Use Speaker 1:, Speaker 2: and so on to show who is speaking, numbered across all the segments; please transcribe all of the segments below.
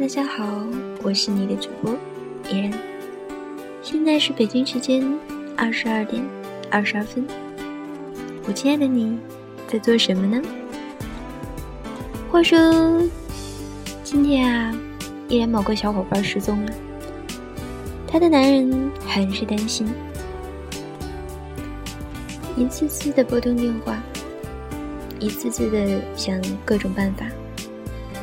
Speaker 1: 大家好，我是你的主播依然。现在是北京时间二十二点二十二分。我亲爱的你，在做什么呢？话说，今天啊，依然某个小伙伴失踪了，他的男人很是担心，一次次的拨通电话，一次次的想各种办法，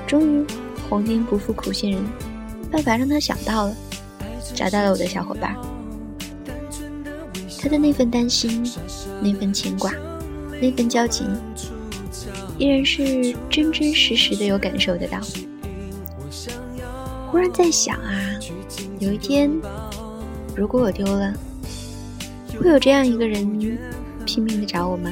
Speaker 1: 终于。皇天不负苦心人，办法让他想到了，找到了我的小伙伴。他的那份担心，那份牵挂，那份焦急，依然是真真实实的有感受得到。忽然在想啊，有一天，如果我丢了，会有这样一个人拼命的找我吗？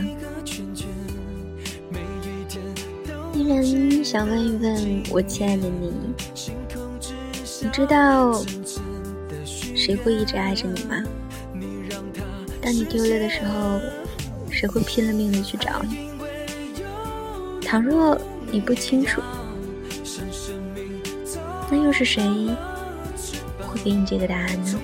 Speaker 1: 想问一问我亲爱的你，你知道谁会一直爱着你吗？当你丢了的时候，谁会拼了命的去找你？倘若你不清楚，那又是谁会给你这个答案呢？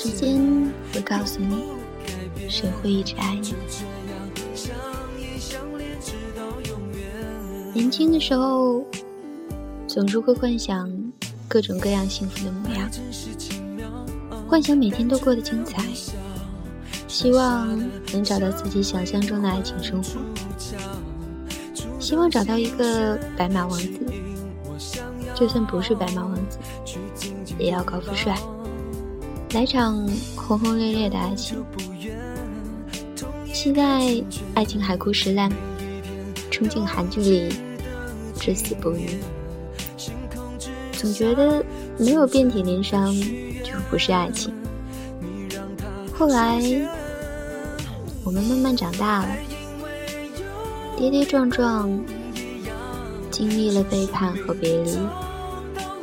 Speaker 1: 时间会告诉你，谁会一直爱你。年轻的时候，总是会幻想各种各样幸福的模样，幻想每天都过得精彩，希望能找到自己想象中的爱情生活，希望找到一个白马王子，就算不是白马王子，也要高富帅。来场轰轰烈烈的爱情，期待爱情海枯石烂，冲进韩剧里至死不渝。总觉得没有遍体鳞伤就不是爱情。后来我们慢慢长大了，跌跌撞撞，经历了背叛和别离，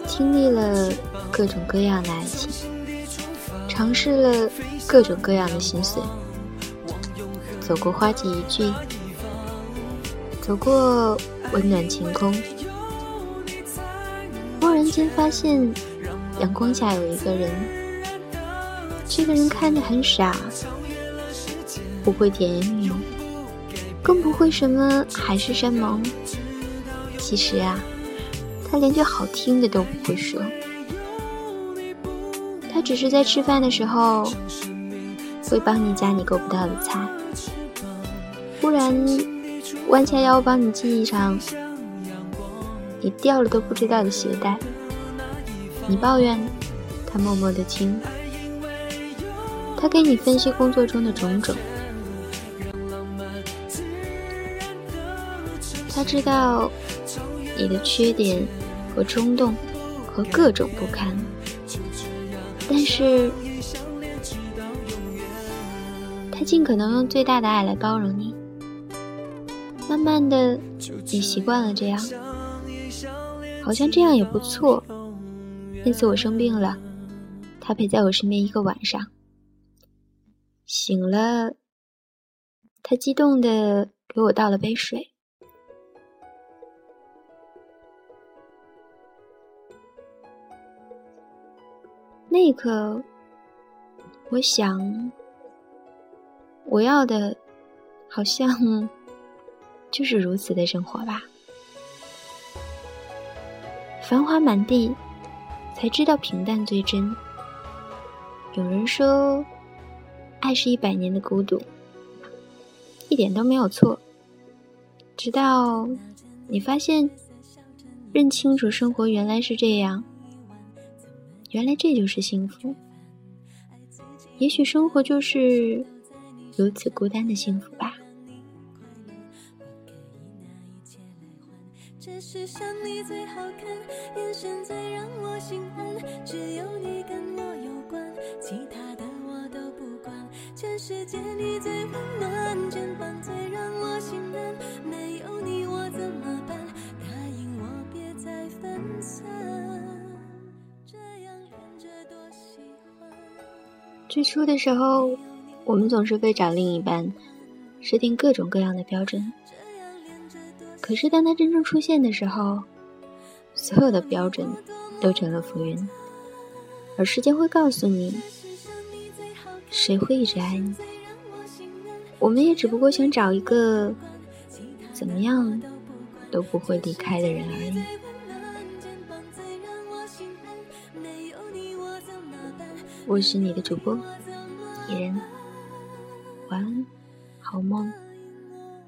Speaker 1: 经历了各种各样的爱情。尝试了各种各样的心碎，走过花季一句，走过温暖晴空，忽然间发现阳光下有一个人，这个人看着很傻，不会甜言蜜语，更不会什么海誓山盟。其实啊，他连句好听的都不会说。他只是在吃饭的时候，会帮你夹你够不到的菜，忽然弯下腰帮你系上你掉了都不知道的鞋带。你抱怨，他默默的听。他给你分析工作中的种种。他知道你的缺点和冲动和各种不堪。但是，他尽可能用最大的爱来包容你。慢慢的，你习惯了这样，好像这样也不错。那次我生病了，他陪在我身边一个晚上。醒了，他激动的给我倒了杯水。那一刻，我想，我要的，好像 就是如此的生活吧。繁华满地，才知道平淡最真。有人说，爱是一百年的孤独，一点都没有错。直到你发现，认清楚生活原来是这样。原来这就是幸福，也许生活就是如此孤单的幸福吧。
Speaker 2: 这世上你最好看，眼神最让我心安，只有你跟我有关，其他的我都不管。全世界你最温暖，肩膀
Speaker 1: 最初的时候，我们总是会找另一半设定各种各样的标准，可是当他真正出现的时候，所有的标准都成了浮云，而时间会告诉你，谁会一直爱你。我们也只不过想找一个怎么样都不会离开的人而已。我是你的主播伊人，晚安，好梦，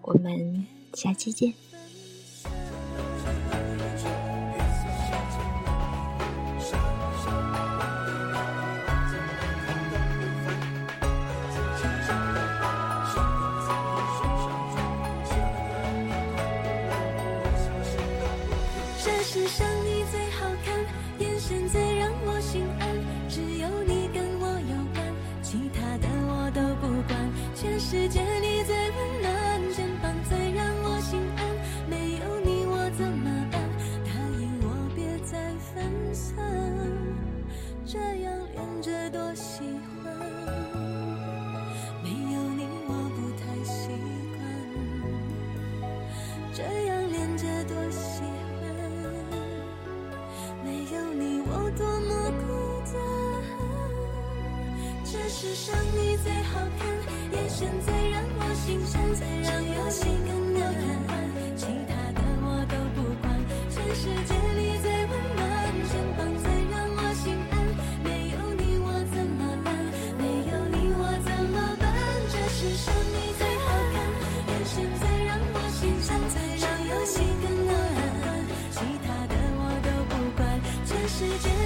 Speaker 1: 我们下期见。
Speaker 2: 这世世界里最温暖，肩膀最让我心安。没有你我怎么办？答应我别再分散，这样连着多喜欢。没有你我不太习惯，这样连着多喜欢。没有你我多么孤单，这世上你最好看。眼神最让我心颤，最让有心人暖，其他的我都不管。全世界里最温暖肩膀，最让我心安。没有你我怎么办？没有你我怎么办？这世上你最好看。眼神最让我心颤，最让有心人暖，其他的我都不管。全世界。